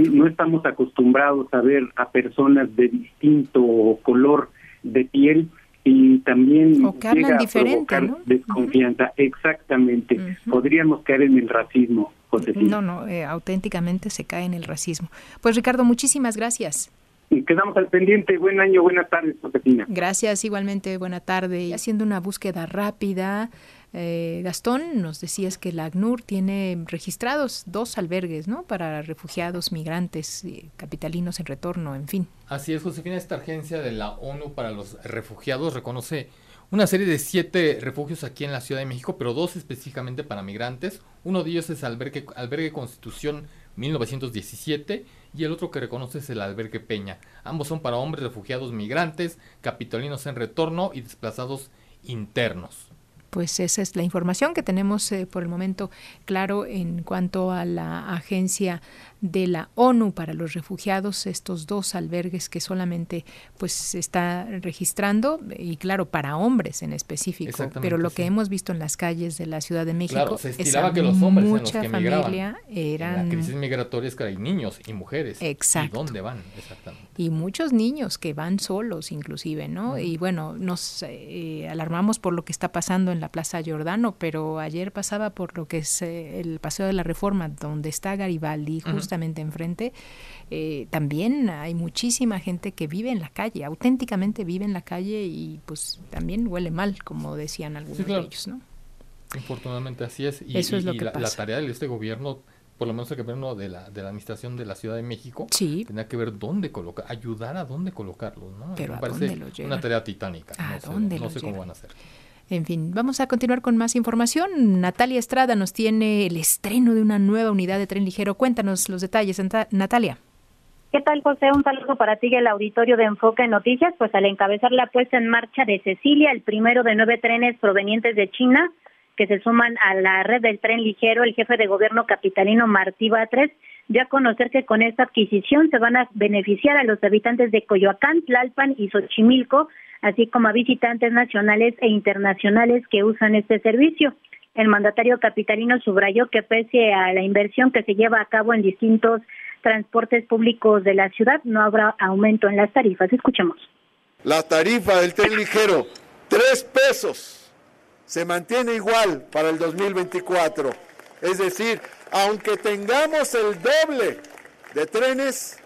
No estamos acostumbrados a ver a personas de distinto color de piel y también o que llega a ¿no? desconfianza. Exactamente. Podríamos caer en el racismo. No, no, eh, auténticamente se cae en el racismo. Pues Ricardo, muchísimas gracias. Y quedamos al pendiente. Buen año, buenas tardes, Josefina. Gracias, igualmente, buena tarde. Haciendo una búsqueda rápida, eh, Gastón, nos decías que la ACNUR tiene registrados dos albergues, ¿no? Para refugiados, migrantes, capitalinos en retorno, en fin. Así es, Josefina, esta agencia de la ONU para los refugiados reconoce una serie de siete refugios aquí en la Ciudad de México, pero dos específicamente para migrantes. Uno de ellos es albergue, albergue Constitución 1917 y el otro que reconoce es el albergue Peña. Ambos son para hombres refugiados migrantes, capitalinos en retorno y desplazados internos pues esa es la información que tenemos eh, por el momento claro en cuanto a la agencia de la ONU para los refugiados, estos dos albergues que solamente pues se está registrando y claro para hombres en específico, pero lo que hemos visto en las calles de la Ciudad de México se estilaba que los hombres mucha en los que familia eran la crisis migratoria es que hay niños y mujeres. Exacto. y dónde van exactamente. Y muchos niños que van solos inclusive, ¿no? Y bueno, nos eh, alarmamos por lo que está pasando en la Plaza Giordano, pero ayer pasaba por lo que es eh, el Paseo de la Reforma, donde está Garibaldi, justamente enfrente. Eh, también hay muchísima gente que vive en la calle, auténticamente vive en la calle y pues también huele mal, como decían algunos de ellos, ¿no? Infortunadamente así es. Y, Eso es lo que la, la tarea de este gobierno por lo menos el gobierno de la, de la administración de la Ciudad de México, sí. tenía que ver dónde colocar, ayudar a dónde colocarlos, ¿no? Pero Me ¿a parece dónde lo una tarea titánica. ¿A no dónde sé, no sé cómo van a hacer. En fin, vamos a continuar con más información. Natalia Estrada nos tiene el estreno de una nueva unidad de tren ligero. Cuéntanos los detalles, Natalia. ¿Qué tal, José? Un saludo para ti el auditorio de Enfoque Noticias. Pues al encabezar la puesta en marcha de Cecilia, el primero de nueve trenes provenientes de China, que se suman a la red del tren ligero, el jefe de gobierno capitalino Martí Batres dio a conocer que con esta adquisición se van a beneficiar a los habitantes de Coyoacán, Tlalpan y Xochimilco, así como a visitantes nacionales e internacionales que usan este servicio. El mandatario capitalino subrayó que pese a la inversión que se lleva a cabo en distintos transportes públicos de la ciudad, no habrá aumento en las tarifas. Escuchemos. La tarifa del tren ligero, tres pesos, se mantiene igual para el 2024. Es decir, aunque tengamos el doble de trenes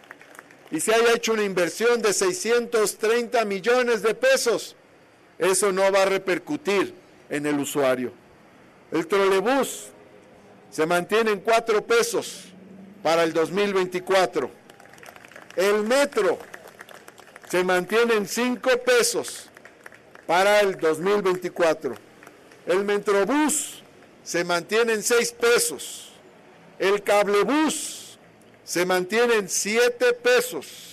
y se haya hecho una inversión de 630 millones de pesos, eso no va a repercutir en el usuario. El trolebús se mantiene en cuatro pesos para el 2024. El metro se mantiene en cinco pesos para el 2024. El metrobús se mantiene en seis pesos. El cablebús se mantiene en siete pesos.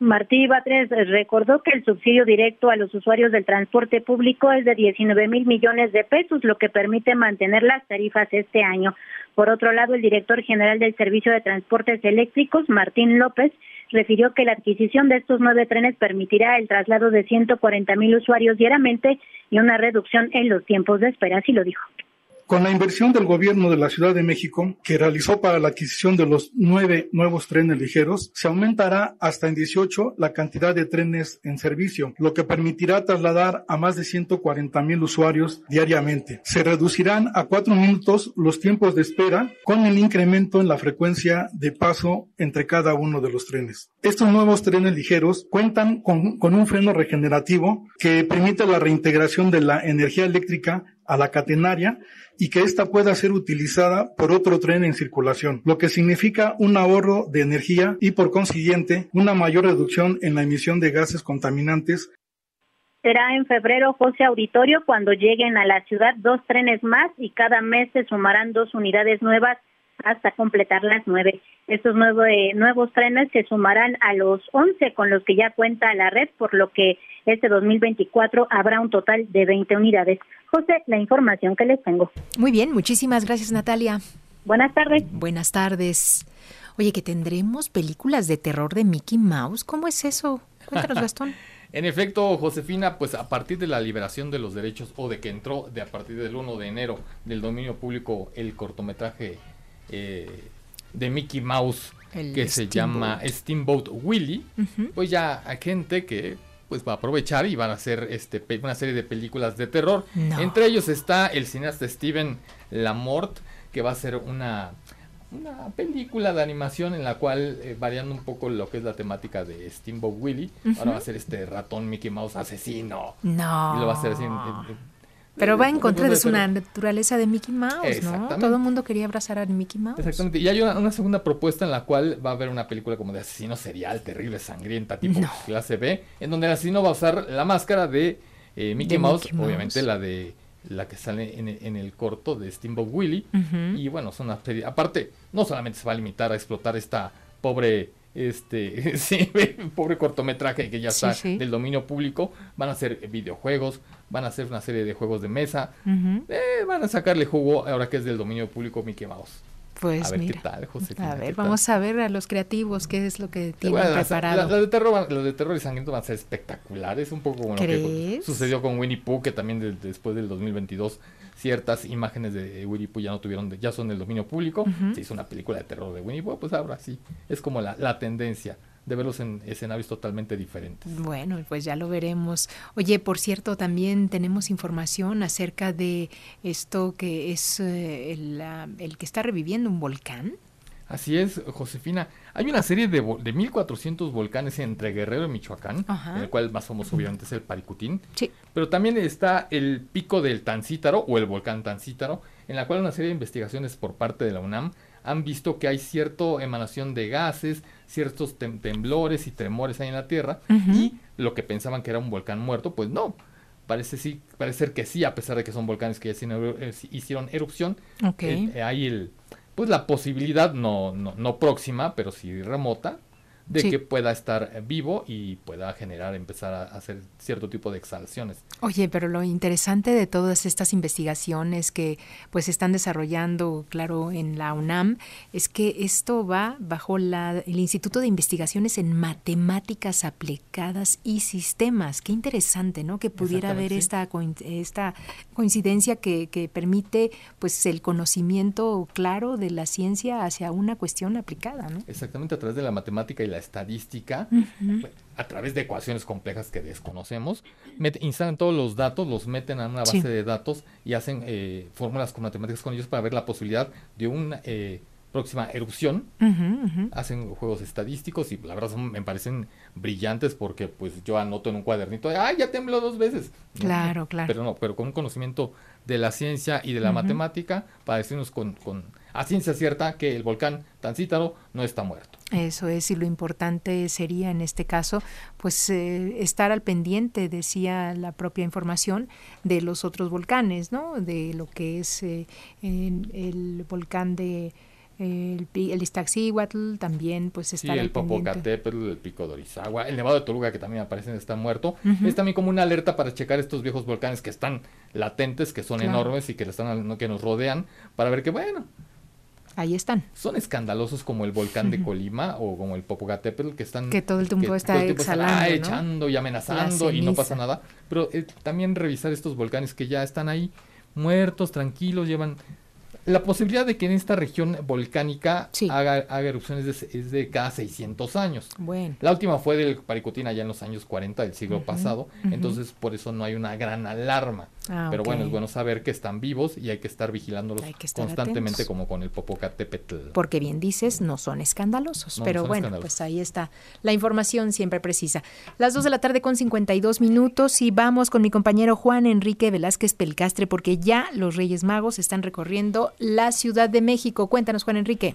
Martí Batres recordó que el subsidio directo a los usuarios del transporte público es de 19 mil millones de pesos, lo que permite mantener las tarifas este año. Por otro lado, el director general del Servicio de Transportes Eléctricos, Martín López, refirió que la adquisición de estos nueve trenes permitirá el traslado de 140 mil usuarios diariamente y una reducción en los tiempos de espera, así lo dijo. Con la inversión del gobierno de la Ciudad de México, que realizó para la adquisición de los nueve nuevos trenes ligeros, se aumentará hasta en 18 la cantidad de trenes en servicio, lo que permitirá trasladar a más de 140 mil usuarios diariamente. Se reducirán a cuatro minutos los tiempos de espera con el incremento en la frecuencia de paso entre cada uno de los trenes. Estos nuevos trenes ligeros cuentan con, con un freno regenerativo que permite la reintegración de la energía eléctrica a la catenaria y que ésta pueda ser utilizada por otro tren en circulación, lo que significa un ahorro de energía y por consiguiente una mayor reducción en la emisión de gases contaminantes Será en febrero, José Auditorio, cuando lleguen a la ciudad dos trenes más y cada mes se sumarán dos unidades nuevas hasta completar las nueve. Estos nueve, nuevos trenes se sumarán a los once con los que ya cuenta la red, por lo que este 2024 habrá un total de 20 unidades. José, la información que les tengo. Muy bien, muchísimas gracias Natalia. Buenas tardes. Buenas tardes. Oye, que tendremos películas de terror de Mickey Mouse. ¿Cómo es eso? Cuéntanos, Gastón. En efecto, Josefina, pues a partir de la liberación de los derechos o de que entró de a partir del 1 de enero del dominio público el cortometraje eh, de Mickey Mouse que se llama Steamboat Willie, pues ya hay gente que pues va a aprovechar y van a hacer este una serie de películas de terror. Entre ellos está el cineasta Steven Lamort, que va a ser una una película de animación en la cual, eh, variando un poco lo que es la temática de Steamboat Willie, ahora va a ser este ratón Mickey Mouse asesino. No. Y lo va a hacer así. Pero va en contra de su naturaleza de Mickey Mouse, ¿no? Todo el mundo quería abrazar a Mickey Mouse. Exactamente. Y hay una, segunda propuesta en la cual va a haber una película como de asesino serial, terrible, sangrienta, tipo clase B, en donde el asesino va a usar la máscara de eh, Mickey, Mouse, obviamente la de la que sale en, el corto de Steamboat Willie. Y bueno, son una serie. Aparte, no solamente se va a limitar a explotar esta pobre este sí, pobre cortometraje que ya está del dominio público, van a hacer videojuegos, van a hacer una serie de juegos de mesa, eh, van a sacarle jugo ahora que es del dominio público Mickey Mouse. Pues a ver mira. qué tal, A ver, vamos a ver a los creativos qué es lo que tienen preparado. Las de terror, de terror y sangriento van a ser espectaculares, un poco como lo que sucedió con Winnie Pooh, que también después del 2022 ciertas imágenes de Winnie Pooh ya no tuvieron, ya son del dominio público. Se hizo una película de terror de Winnie Pooh, pues ahora sí, es como la, la tendencia de verlos en escenarios totalmente diferentes. Bueno, pues ya lo veremos. Oye, por cierto, también tenemos información acerca de esto que es eh, el, el, que está reviviendo un volcán. Así es, Josefina. Hay una serie de, de 1400 volcanes entre Guerrero y Michoacán, en el cual más famoso obviamente es el Paricutín. Sí. Pero también está el pico del Tancítaro o el volcán Tancítaro, en la cual una serie de investigaciones por parte de la UNAM han visto que hay cierta emanación de gases, ciertos temblores y tremores ahí en la Tierra, y lo que pensaban que era un volcán muerto, pues no. Parece sí, parece ser que sí, a pesar de que son volcanes que ya eh, hicieron erupción. Okay. Eh, hay el, pues la posibilidad, no, no, no próxima, pero sí remota, de que pueda estar vivo y pueda generar, empezar a hacer cierto tipo de exhalaciones. Oye, pero lo interesante de todas estas investigaciones que pues están desarrollando, claro, en la UNAM, es que esto va bajo la, el Instituto de Investigaciones en Matemáticas Aplicadas y Sistemas. Qué interesante, ¿no? Que pudiera haber esta, esta coincidencia que, que permite pues el conocimiento claro de la ciencia hacia una cuestión aplicada, ¿no? Exactamente, a través de la matemática y la estadística, a través de ecuaciones complejas que desconocemos, instalan todos los datos, los meten a una base de datos y hacen eh, fórmulas con matemáticas con ellos para ver la posibilidad de una eh, próxima erupción. Hacen juegos estadísticos y la verdad me parecen brillantes porque pues yo anoto en un cuadernito, ¡ay, ya tembló dos veces! Claro, claro. Pero no, pero con un conocimiento de la ciencia y de la matemática para decirnos con, con, a ciencia cierta que el volcán Tancítaro no está muerto. Eso es, y lo importante sería en este caso, pues eh, estar al pendiente, decía la propia información, de los otros volcanes, ¿no? De lo que es eh, el volcán de el, el Iztaccíhuatl también pues está sí, el Popocatépetl, el Pico de Orizagua, el Nevado de Toluca que también aparece está muerto, es también como una alerta para checar estos viejos volcanes que están latentes, que son enormes y que están que nos rodean para ver que bueno, Ahí están. Son escandalosos como el volcán de Colima o como el Popocatépetl que están que todo el tiempo está exhalando, echando y amenazando y no pasa nada, pero eh, también revisar estos volcanes que ya están ahí muertos, tranquilos, llevan la posibilidad de que en esta región volcánica haga, erupciones es de cada 600 años. Bueno. La última fue del Paricutín allá en los años 40 del siglo pasado, entonces por eso no hay una gran alarma. Ah, Pero bueno, es bueno saber que están vivos y hay que estar vigilándolos constantemente como con el Popocatépetl. Porque bien dices, no son escandalosos. pero bueno, pues ahí está la información siempre precisa. Las 2 de la tarde con 52 minutos y vamos con mi compañero Juan Enrique Velázquez Pelcastre porque ya los Reyes Magos están recorriendo la Ciudad de México. Cuéntanos, Juan Enrique.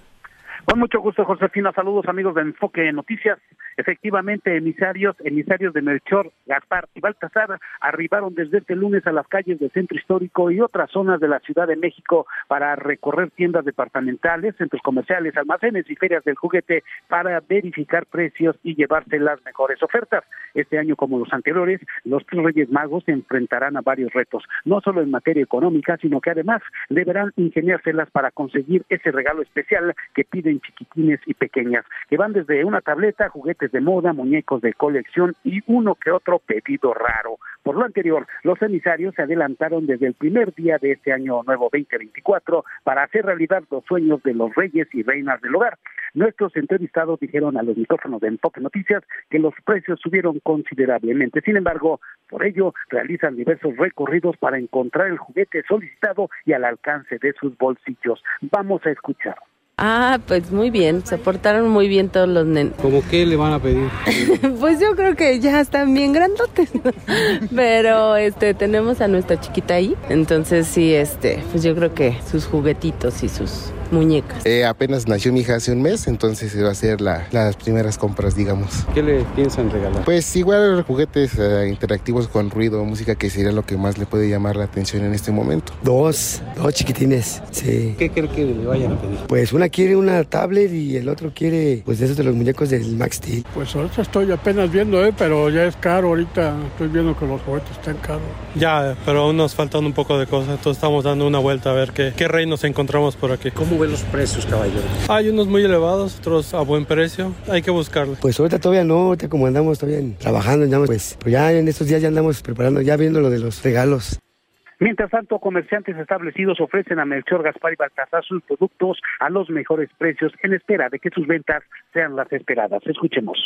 Con mucho gusto, Josefina. Saludos, amigos de Enfoque Noticias. Efectivamente, emisarios, emisarios de Melchor, Gaspar y Baltasar arribaron desde este lunes a las calles del centro histórico y otras zonas de la Ciudad de México para recorrer tiendas departamentales, centros comerciales, almacenes y ferias del juguete para verificar precios y llevarse las mejores ofertas. Este año, como los anteriores, los tres Reyes Magos se enfrentarán a varios retos, no solo en materia económica, sino que además deberán ingeniárselas para conseguir ese regalo especial que piden chiquitines y pequeñas, que van desde una tableta, juguetes de moda, muñecos de colección y uno que otro pedido raro. Por lo anterior, los emisarios se adelantaron desde el primer día de este año nuevo 2024 para hacer realidad los sueños de los reyes y reinas del hogar. Nuestros entrevistados dijeron a los micrófonos de Enfoque Noticias que los precios subieron considerablemente. Sin embargo, por ello realizan diversos recorridos para encontrar el juguete solicitado y al alcance de sus bolsillos. Vamos a escuchar. Ah, pues muy bien, se portaron muy bien todos los nenes. ¿Cómo qué le van a pedir? pues yo creo que ya están bien grandotes, pero este tenemos a nuestra chiquita ahí, entonces sí, este, pues yo creo que sus juguetitos y sus muñecas. Eh, apenas nació mi hija hace un mes, entonces se va a hacer las primeras compras, digamos. ¿Qué le piensan regalar? Pues igual juguetes eh, interactivos con ruido, música, que sería lo que más le puede llamar la atención en este momento. Dos, dos chiquitines, sí. ¿Qué cree que le vayan a pedir? Pues una quiere una tablet y el otro quiere, pues de esos de los muñecos del Max Steel. Pues ahorita estoy apenas viendo, ¿eh? pero ya es caro ahorita. Estoy viendo que los juguetes están caros. Ya, pero aún nos faltan un poco de cosas, entonces estamos dando una vuelta a ver qué, qué rey nos encontramos por aquí. ¿Cómo ven los precios, caballero? Hay unos muy elevados, otros a buen precio. Hay que buscarlo. Pues ahorita todavía no, ahorita como andamos todavía trabajando, andamos, pues, pues ya en estos días ya andamos preparando, ya viendo lo de los regalos. Mientras tanto, comerciantes establecidos ofrecen a Melchor, Gaspar y Baltasar sus productos a los mejores precios en espera de que sus ventas sean las esperadas. Escuchemos.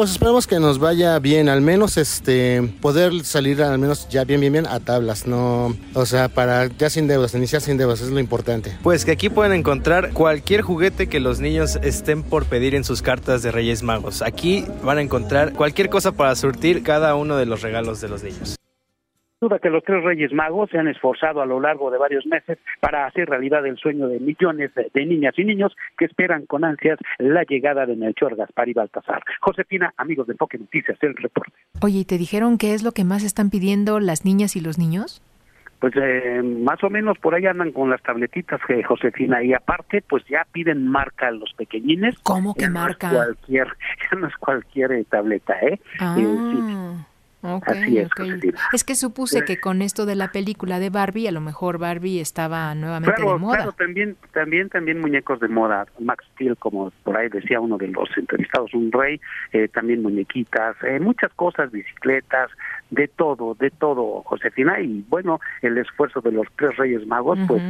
Pues esperamos que nos vaya bien, al menos este poder salir al menos ya bien bien bien a tablas, no, o sea, para ya sin deudas, iniciar sin deudas es lo importante. Pues que aquí pueden encontrar cualquier juguete que los niños estén por pedir en sus cartas de Reyes Magos. Aquí van a encontrar cualquier cosa para surtir cada uno de los regalos de los niños duda que los tres Reyes Magos se han esforzado a lo largo de varios meses para hacer realidad el sueño de millones de niñas y niños que esperan con ansias la llegada de Melchor, Gaspar y Baltasar. Josefina, amigos de Enfoque Noticias, el reporte. Oye, ¿y te dijeron qué es lo que más están pidiendo las niñas y los niños? Pues eh, más o menos por ahí andan con las tabletitas, que Josefina, y aparte, pues ya piden marca a los pequeñines. ¿Cómo que marca? cualquier, ya no es cualquier eh, tableta, ¿eh? Ah. Eh Así es, es que supuse que con esto de la película de Barbie, a lo mejor Barbie estaba nuevamente de moda. Claro, también, también, también muñecos de moda. Max Steel, como por ahí decía uno de los entrevistados, un rey, eh, también muñequitas, eh, muchas cosas, bicicletas, de todo, de todo, Josefina. Y bueno, el esfuerzo de los tres Reyes Magos, pues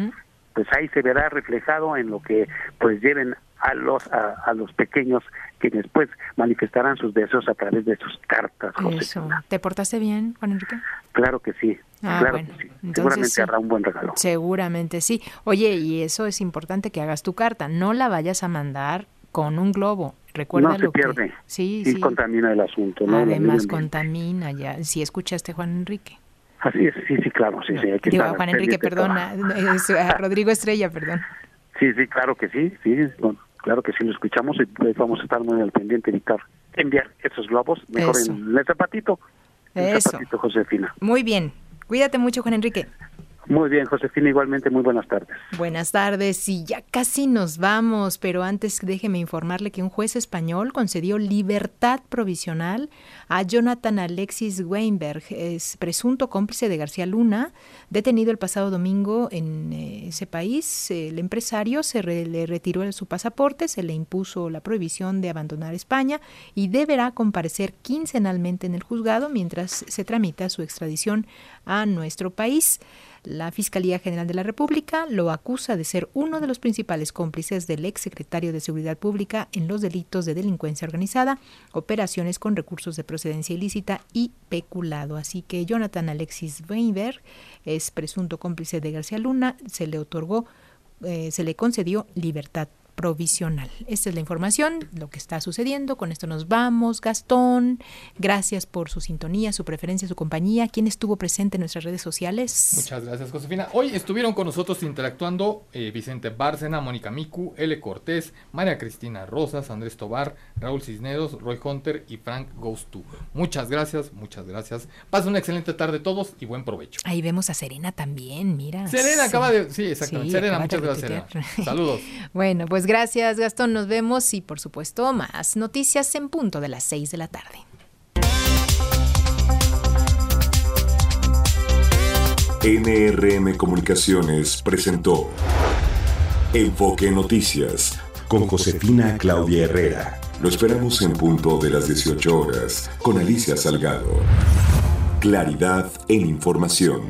pues ahí se verá reflejado en lo que pues lleven a los a, los pequeños que después manifestarán sus deseos a través de sus cartas. Eso. ¿Te portaste bien, Juan Enrique? Claro que sí. Ah, claro que sí. seguramente habrá un buen regalo. Seguramente sí. Oye, y eso es importante que hagas tu carta. No la vayas a mandar con un globo. Recuerda no se pierde. sí, sí. contamina el asunto. ¿no? Además contamina ya. Si escuchaste Juan Enrique. Así es, sí, sí, claro, sí, sí. Digo, Juan Enrique, perdona, Rodrigo Estrella, perdón. Sí, sí, claro que sí, sí, claro que sí, lo escuchamos y pues vamos a estar muy al pendiente, Víctor, enviar esos globos, mejor en el zapatito. Eso. zapatito, Josefina. Muy bien, cuídate mucho, Juan Enrique. Muy bien, Josefina, igualmente, muy buenas tardes. Buenas tardes, y ya casi nos vamos, pero antes déjeme informarle que un juez español concedió libertad provisional a Jonathan Alexis Weinberg, es presunto cómplice de García Luna, detenido el pasado domingo en eh, ese país. El empresario se le retiró su pasaporte, se le impuso la prohibición de abandonar España y deberá comparecer quincenalmente en el juzgado mientras se tramita su extradición a nuestro país. La Fiscalía General de la República lo acusa de ser uno de los principales cómplices del exsecretario de Seguridad Pública en los delitos de delincuencia organizada, operaciones con recursos de procedencia ilícita y peculado. Así que Jonathan Alexis Weinberg es presunto cómplice de García Luna, se le otorgó, eh, se le concedió libertad provisional. Esta es la información, lo que está sucediendo. Con esto nos vamos. Gastón, gracias por su sintonía, su preferencia, su compañía. ¿Quién estuvo presente en nuestras redes sociales? Muchas gracias, Josefina. Hoy estuvieron con nosotros interactuando eh, Vicente Bárcena, Mónica Micu, L. Cortés, María Cristina Rosas, Andrés Tobar, Raúl Cisneros, Roy Hunter y Frank Ghostu. Muchas gracias, muchas gracias. Pasen una excelente tarde todos y buen provecho. Ahí vemos a Serena también, mira. Serena acaba de... Sí, exactamente. Serena, muchas gracias, Serena. Saludos. bueno, pues gracias Gastón, nos vemos y por supuesto más noticias en punto de las 6 de la tarde. NRM Comunicaciones presentó Enfoque Noticias con Josefina Claudia Herrera. Lo esperamos en punto de las 18 horas con Alicia Salgado. Claridad en información.